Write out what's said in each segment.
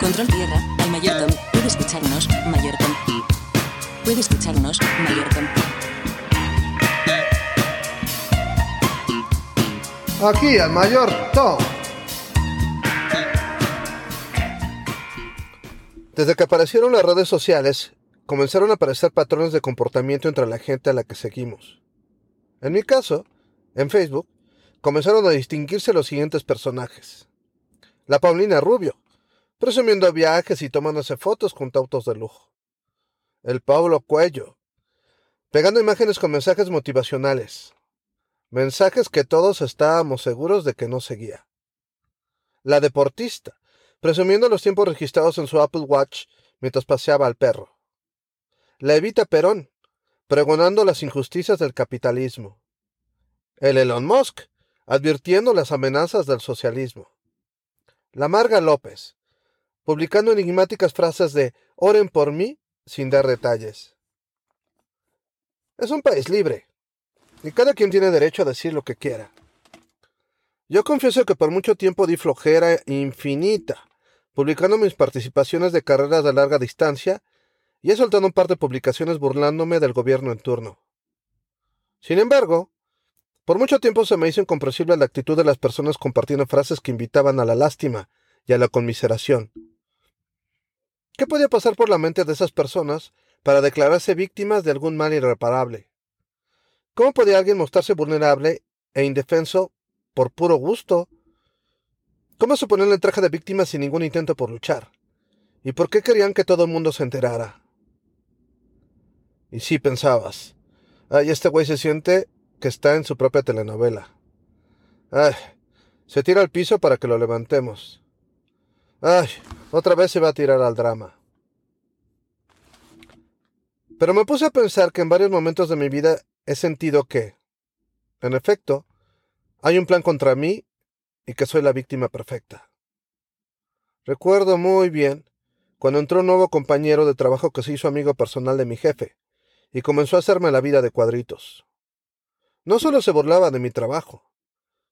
Control tierra, al Mayor Tom. Puede escucharnos, Mayor Tom. Puede escucharnos, Mayor Tom. Aquí al mayor Tom. Desde que aparecieron las redes sociales, comenzaron a aparecer patrones de comportamiento entre la gente a la que seguimos. En mi caso, en Facebook, comenzaron a distinguirse los siguientes personajes. La Paulina Rubio, presumiendo viajes y tomándose fotos junto a autos de lujo. El Pablo Cuello, pegando imágenes con mensajes motivacionales. Mensajes que todos estábamos seguros de que no seguía. La deportista, presumiendo los tiempos registrados en su Apple Watch mientras paseaba al perro. La Evita Perón, pregonando las injusticias del capitalismo. El Elon Musk, advirtiendo las amenazas del socialismo. La Marga López, publicando enigmáticas frases de oren por mí sin dar detalles. Es un país libre, y cada quien tiene derecho a decir lo que quiera. Yo confieso que por mucho tiempo di flojera infinita, publicando mis participaciones de carreras de larga distancia, y he soltado un par de publicaciones burlándome del gobierno en turno. Sin embargo, por mucho tiempo se me hizo incomprensible la actitud de las personas compartiendo frases que invitaban a la lástima y a la conmiseración. ¿Qué podía pasar por la mente de esas personas para declararse víctimas de algún mal irreparable? ¿Cómo podía alguien mostrarse vulnerable e indefenso por puro gusto? ¿Cómo se ponían el traje de víctima sin ningún intento por luchar? ¿Y por qué querían que todo el mundo se enterara? Y sí pensabas, ay, este güey se siente que está en su propia telenovela. Ay, se tira al piso para que lo levantemos. Ay, otra vez se va a tirar al drama. Pero me puse a pensar que en varios momentos de mi vida he sentido que, en efecto, hay un plan contra mí y que soy la víctima perfecta. Recuerdo muy bien cuando entró un nuevo compañero de trabajo que se hizo amigo personal de mi jefe y comenzó a hacerme la vida de cuadritos. No solo se burlaba de mi trabajo,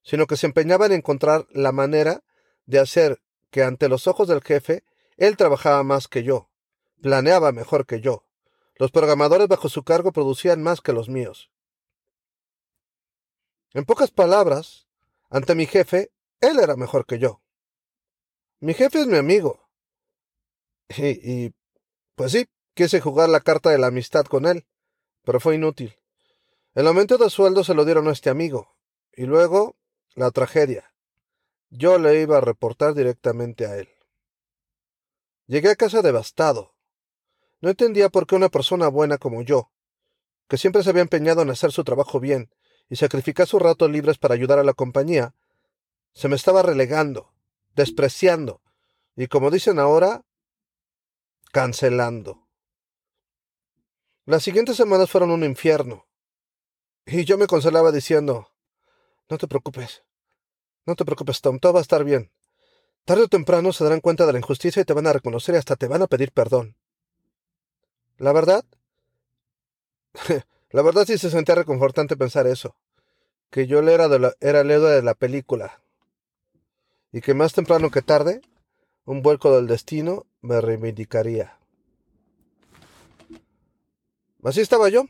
sino que se empeñaba en encontrar la manera de hacer que ante los ojos del jefe él trabajaba más que yo, planeaba mejor que yo, los programadores bajo su cargo producían más que los míos. En pocas palabras, ante mi jefe, él era mejor que yo. Mi jefe es mi amigo. Y, y pues sí, quise jugar la carta de la amistad con él, pero fue inútil. El aumento de sueldo se lo dieron a este amigo, y luego la tragedia. Yo le iba a reportar directamente a él. Llegué a casa devastado. No entendía por qué una persona buena como yo, que siempre se había empeñado en hacer su trabajo bien y sacrificar sus ratos libres para ayudar a la compañía, se me estaba relegando, despreciando y, como dicen ahora, cancelando. Las siguientes semanas fueron un infierno, y yo me consolaba diciendo, no te preocupes, no te preocupes, Tom, todo va a estar bien. Tarde o temprano se darán cuenta de la injusticia y te van a reconocer y hasta te van a pedir perdón. La verdad, la verdad sí se sentía reconfortante pensar eso, que yo era, era el héroe de la película, y que más temprano que tarde, un vuelco del destino me reivindicaría. Así estaba yo.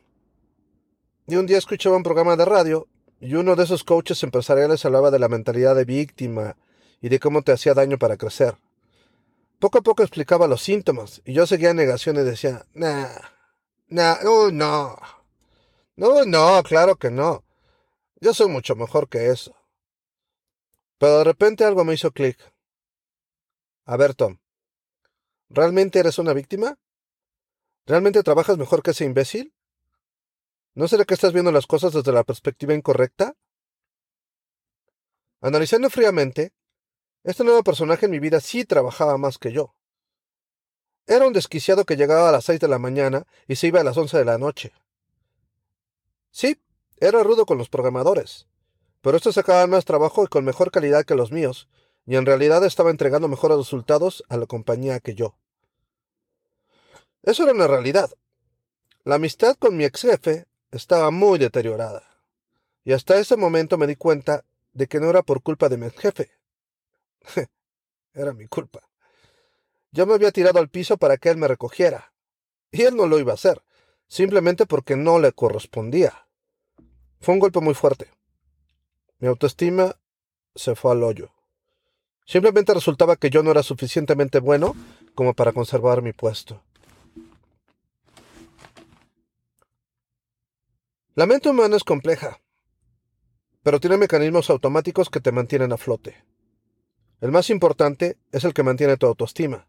Y un día escuchaba un programa de radio, y uno de esos coaches empresariales hablaba de la mentalidad de víctima y de cómo te hacía daño para crecer. Poco a poco explicaba los síntomas, y yo seguía en negación y decía, nah, nah, oh, no. No, no, claro que no. Yo soy mucho mejor que eso. Pero de repente algo me hizo clic. A ver, Tom, ¿realmente eres una víctima? ¿Realmente trabajas mejor que ese imbécil? ¿No será que estás viendo las cosas desde la perspectiva incorrecta? Analizando fríamente, este nuevo personaje en mi vida sí trabajaba más que yo. Era un desquiciado que llegaba a las seis de la mañana y se iba a las once de la noche. Sí, era rudo con los programadores, pero estos sacaban más trabajo y con mejor calidad que los míos, y en realidad estaba entregando mejores resultados a la compañía que yo. Eso era una realidad. La amistad con mi ex jefe estaba muy deteriorada, y hasta ese momento me di cuenta de que no era por culpa de mi jefe, era mi culpa. yo me había tirado al piso para que él me recogiera. Y él no lo iba a hacer, simplemente porque no le correspondía. Fue un golpe muy fuerte. Mi autoestima se fue al hoyo. Simplemente resultaba que yo no era suficientemente bueno como para conservar mi puesto. La mente humana es compleja, pero tiene mecanismos automáticos que te mantienen a flote. El más importante es el que mantiene tu autoestima.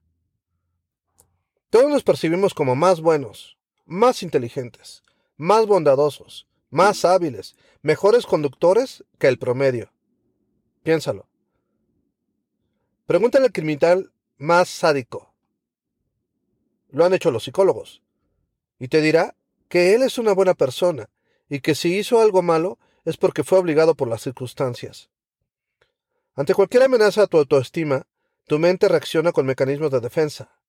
Todos nos percibimos como más buenos, más inteligentes, más bondadosos, más hábiles, mejores conductores que el promedio. Piénsalo. Pregúntale al criminal más sádico. Lo han hecho los psicólogos. Y te dirá que él es una buena persona y que si hizo algo malo es porque fue obligado por las circunstancias. Ante cualquier amenaza a tu autoestima, tu mente reacciona con mecanismos de defensa.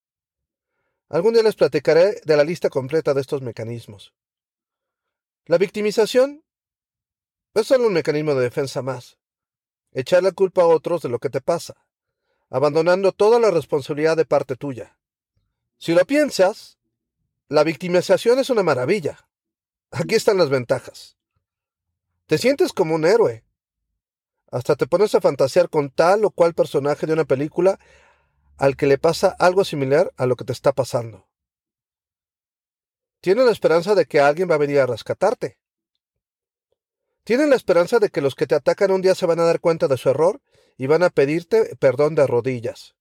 Algún día les platicaré de la lista completa de estos mecanismos. La victimización es solo un mecanismo de defensa más. Echar la culpa a otros de lo que te pasa, abandonando toda la responsabilidad de parte tuya. Si lo piensas, la victimización es una maravilla. Aquí están las ventajas. Te sientes como un héroe, hasta te pones a fantasear con tal o cual personaje de una película al que le pasa algo similar a lo que te está pasando. Tienes la esperanza de que alguien va a venir a rescatarte. Tienes la esperanza de que los que te atacan un día se van a dar cuenta de su error y van a pedirte perdón de rodillas.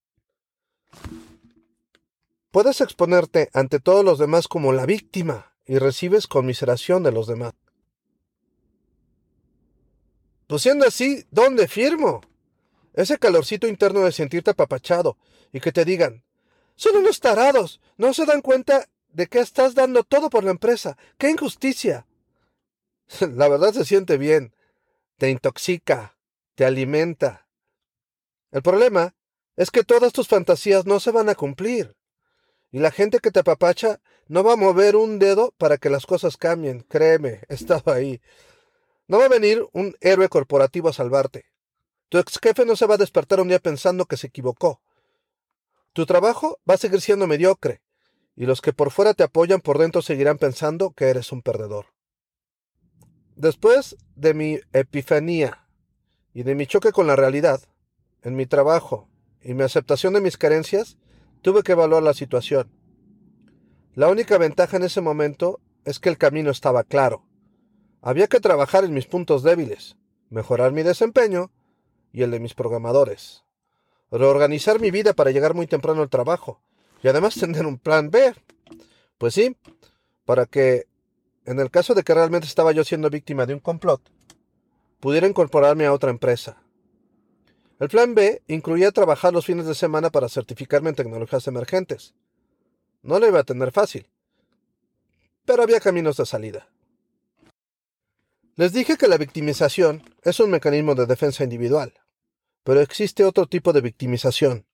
Puedes exponerte ante todos los demás como la víctima y recibes conmiseración de los demás. Pues siendo así, ¿dónde firmo? Ese calorcito interno de sentirte apapachado y que te digan, son unos tarados, no se dan cuenta de que estás dando todo por la empresa. ¡Qué injusticia! La verdad se siente bien, te intoxica, te alimenta. El problema es que todas tus fantasías no se van a cumplir. Y la gente que te apapacha no va a mover un dedo para que las cosas cambien. Créeme, he estado ahí. No va a venir un héroe corporativo a salvarte. Tu ex jefe no se va a despertar un día pensando que se equivocó. Tu trabajo va a seguir siendo mediocre, y los que por fuera te apoyan por dentro seguirán pensando que eres un perdedor. Después de mi epifanía y de mi choque con la realidad, en mi trabajo y mi aceptación de mis carencias, tuve que evaluar la situación. La única ventaja en ese momento es que el camino estaba claro. Había que trabajar en mis puntos débiles, mejorar mi desempeño y el de mis programadores, reorganizar mi vida para llegar muy temprano al trabajo y además tener un plan B. Pues sí, para que, en el caso de que realmente estaba yo siendo víctima de un complot, pudiera incorporarme a otra empresa. El plan B incluía trabajar los fines de semana para certificarme en tecnologías emergentes. No lo iba a tener fácil, pero había caminos de salida. Les dije que la victimización es un mecanismo de defensa individual, pero existe otro tipo de victimización,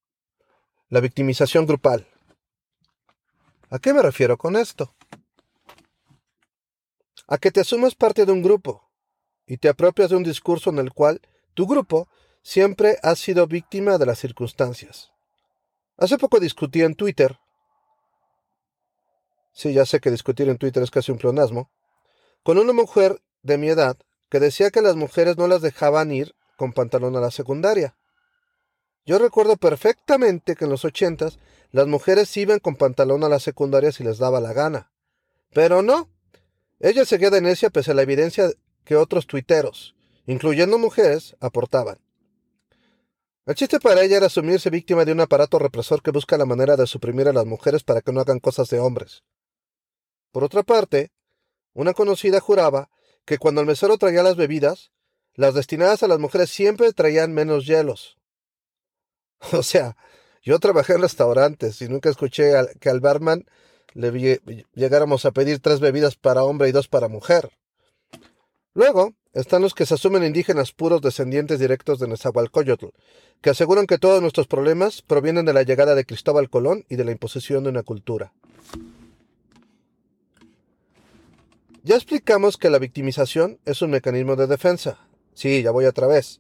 la victimización grupal. ¿A qué me refiero con esto? A que te asumas parte de un grupo y te apropias de un discurso en el cual tu grupo siempre ha sido víctima de las circunstancias. Hace poco discutí en Twitter. Sí, ya sé que discutir en Twitter es casi un pleonasmo. Con una mujer de mi edad que decía que las mujeres no las dejaban ir con pantalón a la secundaria. Yo recuerdo perfectamente que en los ochentas las mujeres iban con pantalón a la secundaria si les daba la gana. Pero no. Ella seguía de necia pese a la evidencia que otros tuiteros, incluyendo mujeres, aportaban. El chiste para ella era asumirse víctima de un aparato represor que busca la manera de suprimir a las mujeres para que no hagan cosas de hombres. Por otra parte, una conocida juraba que cuando el mesero traía las bebidas, las destinadas a las mujeres siempre traían menos hielos. O sea, yo trabajé en restaurantes y nunca escuché que al barman le llegáramos a pedir tres bebidas para hombre y dos para mujer. Luego están los que se asumen indígenas puros descendientes directos de Nezahualcóyotl, que aseguran que todos nuestros problemas provienen de la llegada de Cristóbal Colón y de la imposición de una cultura. Ya explicamos que la victimización es un mecanismo de defensa. Sí, ya voy otra vez.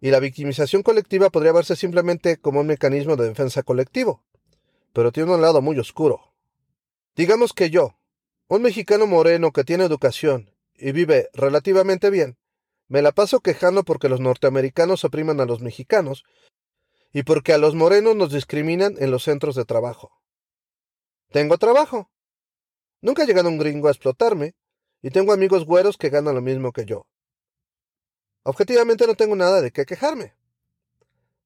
Y la victimización colectiva podría verse simplemente como un mecanismo de defensa colectivo. pero tiene un lado muy oscuro. Digamos que yo, un mexicano moreno que tiene educación y vive relativamente bien, me la paso quejando porque los norteamericanos opriman a los mexicanos y porque a los morenos nos discriminan en los centros de trabajo. Tengo trabajo. Nunca ha llegado un gringo a explotarme y tengo amigos güeros que ganan lo mismo que yo. Objetivamente no tengo nada de qué quejarme.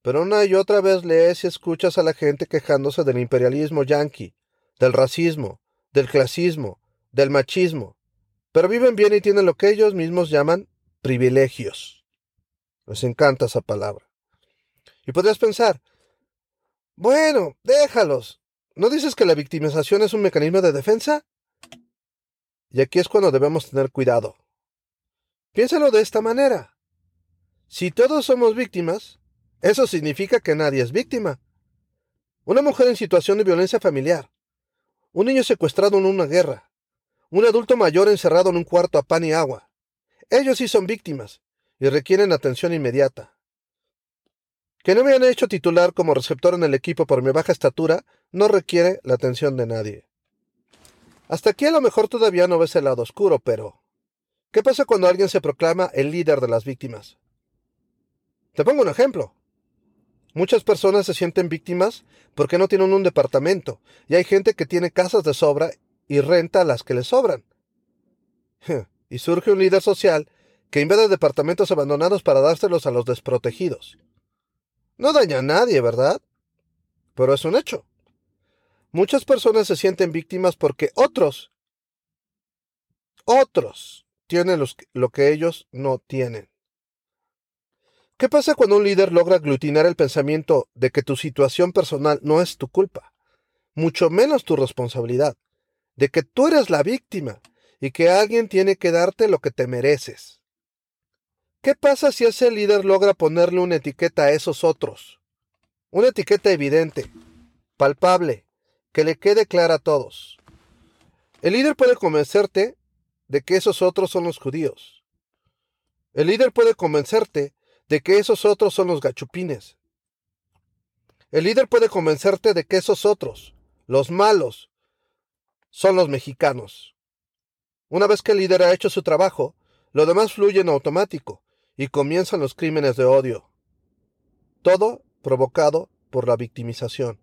Pero una y otra vez lees y escuchas a la gente quejándose del imperialismo yanqui, del racismo, del clasismo, del machismo, pero viven bien y tienen lo que ellos mismos llaman privilegios. Les encanta esa palabra. Y podrías pensar, bueno, déjalos. ¿No dices que la victimización es un mecanismo de defensa? Y aquí es cuando debemos tener cuidado. Piénsalo de esta manera. Si todos somos víctimas, eso significa que nadie es víctima. Una mujer en situación de violencia familiar, un niño secuestrado en una guerra, un adulto mayor encerrado en un cuarto a pan y agua. Ellos sí son víctimas y requieren atención inmediata. Que no me han hecho titular como receptor en el equipo por mi baja estatura no requiere la atención de nadie. Hasta aquí a lo mejor todavía no ves el lado oscuro, pero ¿qué pasa cuando alguien se proclama el líder de las víctimas? Te pongo un ejemplo. Muchas personas se sienten víctimas porque no tienen un departamento, y hay gente que tiene casas de sobra y renta las que les sobran. Y surge un líder social que invade departamentos abandonados para dárselos a los desprotegidos. No daña a nadie, ¿verdad? Pero es un hecho. Muchas personas se sienten víctimas porque otros, otros, tienen lo que ellos no tienen. ¿Qué pasa cuando un líder logra aglutinar el pensamiento de que tu situación personal no es tu culpa, mucho menos tu responsabilidad, de que tú eres la víctima y que alguien tiene que darte lo que te mereces? ¿Qué pasa si ese líder logra ponerle una etiqueta a esos otros? Una etiqueta evidente, palpable, que le quede clara a todos. El líder puede convencerte de que esos otros son los judíos. El líder puede convencerte de que esos otros son los gachupines. El líder puede convencerte de que esos otros, los malos, son los mexicanos. Una vez que el líder ha hecho su trabajo, lo demás fluye en automático y comienzan los crímenes de odio. Todo provocado por la victimización.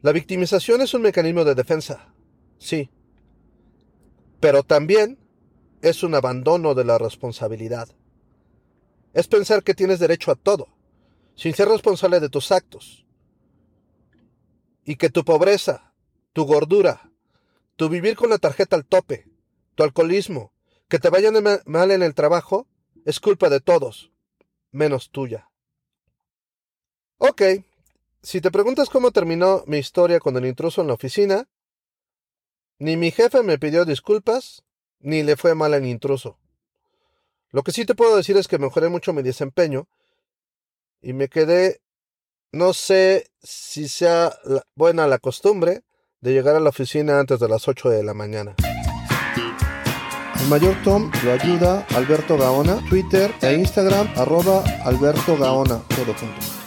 La victimización es un mecanismo de defensa, sí, pero también es un abandono de la responsabilidad. Es pensar que tienes derecho a todo, sin ser responsable de tus actos, y que tu pobreza, tu gordura, tu vivir con la tarjeta al tope, tu alcoholismo, que te vayan mal en el trabajo es culpa de todos, menos tuya. Ok, si te preguntas cómo terminó mi historia con el intruso en la oficina, ni mi jefe me pidió disculpas, ni le fue mal al intruso. Lo que sí te puedo decir es que mejoré mucho mi desempeño y me quedé, no sé si sea buena la costumbre de llegar a la oficina antes de las 8 de la mañana. El mayor Tom lo ayuda Alberto Gaona, Twitter e Instagram arroba Alberto Gaona, todo junto.